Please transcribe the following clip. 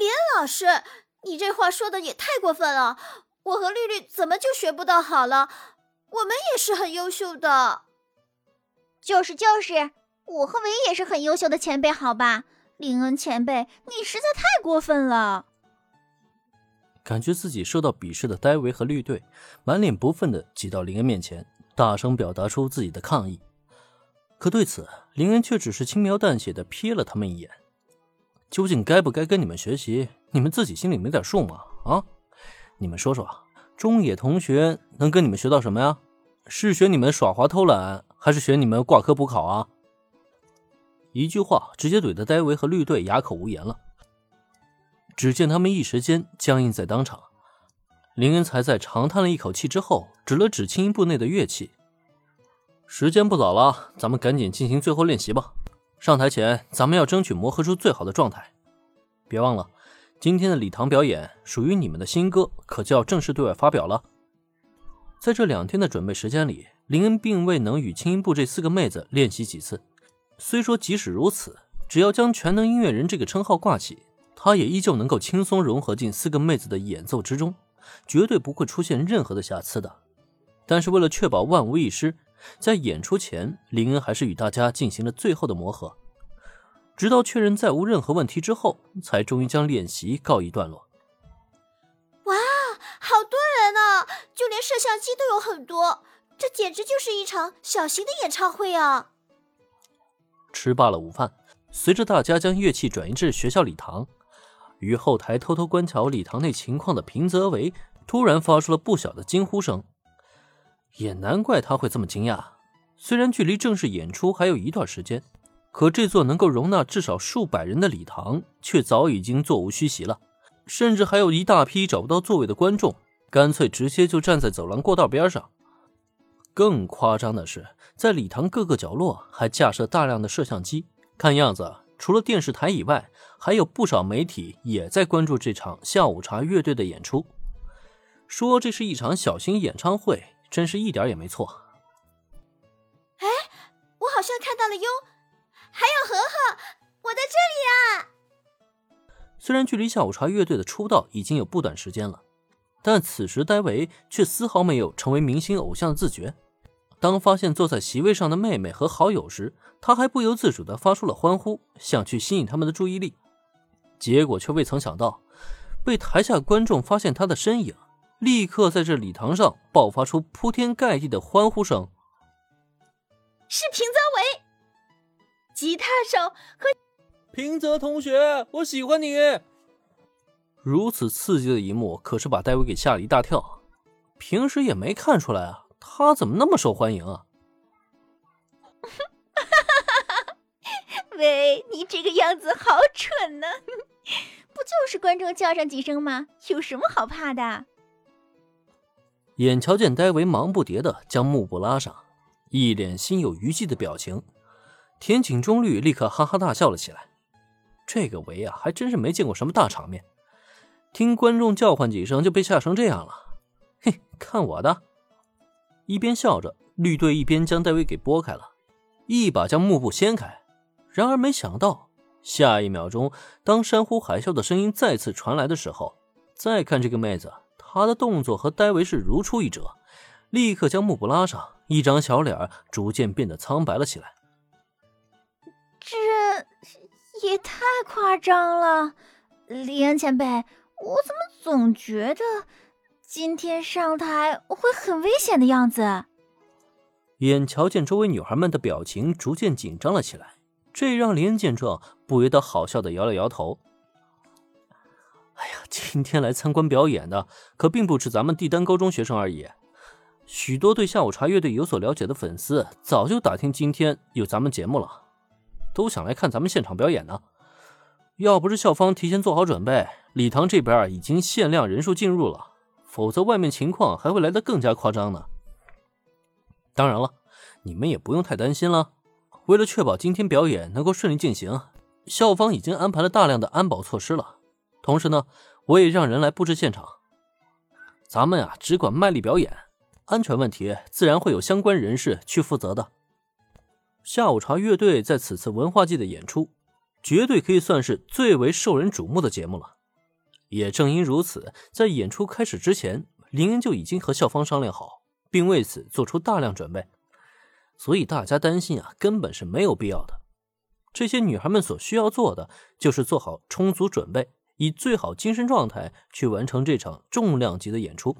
林恩老师，你这话说的也太过分了！我和绿绿怎么就学不到好了？我们也是很优秀的。就是就是，我和维也是很优秀的前辈，好吧？林恩前辈，你实在太过分了。感觉自己受到鄙视的戴维和绿队，满脸不忿的挤到林恩面前，大声表达出自己的抗议。可对此，林恩却只是轻描淡写的瞥了他们一眼。究竟该不该跟你们学习？你们自己心里没点数吗？啊，你们说说，中野同学能跟你们学到什么呀？是学你们耍滑偷懒，还是学你们挂科补考啊？一句话直接怼得戴维和绿队哑口无言了。只见他们一时间僵硬在当场。林恩才在长叹了一口气之后，指了指轻音部内的乐器：“时间不早了，咱们赶紧进行最后练习吧。”上台前，咱们要争取磨合出最好的状态。别忘了，今天的礼堂表演属于你们的新歌，可就要正式对外发表了。在这两天的准备时间里，林恩并未能与轻音部这四个妹子练习几次。虽说即使如此，只要将全能音乐人这个称号挂起，他也依旧能够轻松融合进四个妹子的演奏之中，绝对不会出现任何的瑕疵的。但是为了确保万无一失。在演出前，林恩还是与大家进行了最后的磨合，直到确认再无任何问题之后，才终于将练习告一段落。哇，好多人啊！就连摄像机都有很多，这简直就是一场小型的演唱会啊！吃罢了午饭，随着大家将乐器转移至学校礼堂，与后台偷偷观瞧礼堂内情况的平泽唯突然发出了不小的惊呼声。也难怪他会这么惊讶。虽然距离正式演出还有一段时间，可这座能够容纳至少数百人的礼堂却早已经座无虚席了，甚至还有一大批找不到座位的观众，干脆直接就站在走廊过道边上。更夸张的是，在礼堂各个角落还架设大量的摄像机，看样子除了电视台以外，还有不少媒体也在关注这场下午茶乐队的演出。说这是一场小型演唱会。真是一点也没错。哎，我好像看到了优，还有和和，我在这里啊！虽然距离下午茶乐队的出道已经有不短时间了，但此时戴维却丝毫没有成为明星偶像的自觉。当发现坐在席位上的妹妹和好友时，他还不由自主的发出了欢呼，想去吸引他们的注意力。结果却未曾想到，被台下观众发现他的身影。立刻在这礼堂上爆发出铺天盖地的欢呼声。是平泽唯，吉他手和平泽同学，我喜欢你。如此刺激的一幕，可是把戴维给吓了一大跳。平时也没看出来啊，他怎么那么受欢迎啊？喂，你这个样子好蠢呢！不就是观众叫上几声吗？有什么好怕的？眼瞧见戴维忙不迭的将幕布拉上，一脸心有余悸的表情，田井中律立刻哈哈大笑了起来。这个维啊，还真是没见过什么大场面，听观众叫唤几声就被吓成这样了。嘿，看我的！一边笑着，绿队一边将戴维给拨开了，一把将幕布掀开。然而没想到，下一秒钟，当山呼海啸的声音再次传来的时候，再看这个妹子。他的动作和戴维是如出一辙，立刻将幕布拉上，一张小脸逐渐变得苍白了起来。这也太夸张了，李恩前辈，我怎么总觉得今天上台会很危险的样子？眼瞧见周围女孩们的表情逐渐紧张了起来，这让林恩见状不由得好笑的摇了摇头。哎呀，今天来参观表演的可并不止咱们帝丹高中学生而已，许多对下午茶乐队有所了解的粉丝早就打听今天有咱们节目了，都想来看咱们现场表演呢。要不是校方提前做好准备，礼堂这边已经限量人数进入了，否则外面情况还会来得更加夸张呢。当然了，你们也不用太担心了，为了确保今天表演能够顺利进行，校方已经安排了大量的安保措施了。同时呢我也让人来布置现场。咱们啊只管卖力表演安全问题自然会有相关人士去负责的。下午茶乐队在此次文化季的演出绝对可以算是最为受人瞩目的节目了。也正因如此在演出开始之前林恩就已经和校方商量好并为此做出大量准备。所以大家担心啊根本是没有必要的。这些女孩们所需要做的就是做好充足准备以最好精神状态去完成这场重量级的演出。